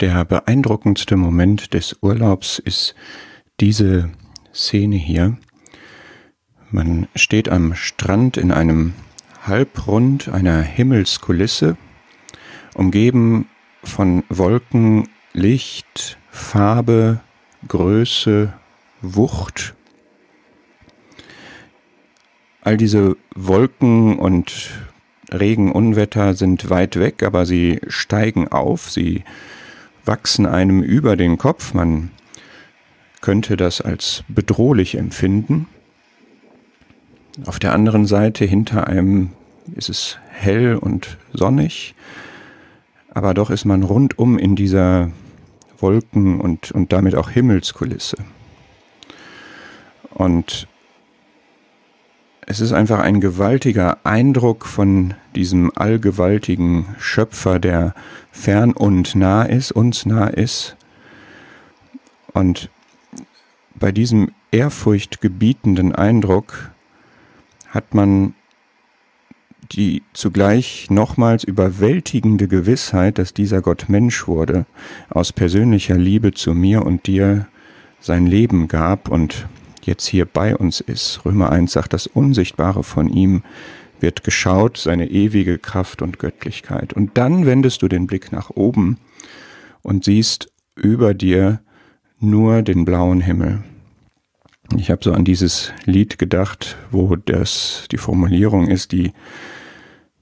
Der beeindruckendste Moment des Urlaubs ist diese Szene hier. Man steht am Strand in einem Halbrund einer Himmelskulisse, umgeben von Wolken, Licht, Farbe, Größe, Wucht. All diese Wolken und Regen, Unwetter sind weit weg, aber sie steigen auf, sie wachsen einem über den Kopf. Man könnte das als bedrohlich empfinden. Auf der anderen Seite hinter einem ist es hell und sonnig, aber doch ist man rundum in dieser Wolken- und, und damit auch Himmelskulisse. Und es ist einfach ein gewaltiger Eindruck von diesem allgewaltigen Schöpfer, der fern und nah ist, uns nah ist. Und bei diesem ehrfurchtgebietenden Eindruck hat man die zugleich nochmals überwältigende Gewissheit, dass dieser Gott Mensch wurde, aus persönlicher Liebe zu mir und dir sein Leben gab und jetzt hier bei uns ist. Römer 1 sagt, das Unsichtbare von ihm wird geschaut, seine ewige Kraft und Göttlichkeit. Und dann wendest du den Blick nach oben und siehst über dir nur den blauen Himmel. Ich habe so an dieses Lied gedacht, wo das die Formulierung ist, die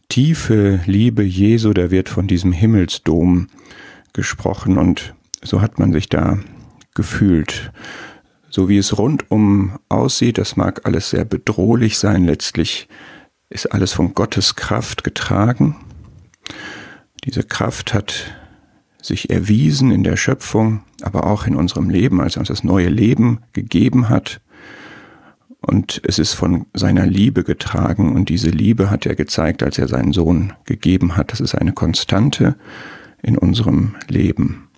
tiefe Liebe Jesu, da wird von diesem Himmelsdom gesprochen und so hat man sich da gefühlt so wie es rundum aussieht, das mag alles sehr bedrohlich sein, letztlich ist alles von Gottes Kraft getragen. Diese Kraft hat sich erwiesen in der Schöpfung, aber auch in unserem Leben, als er uns das neue Leben gegeben hat. Und es ist von seiner Liebe getragen und diese Liebe hat er gezeigt, als er seinen Sohn gegeben hat. Das ist eine Konstante in unserem Leben.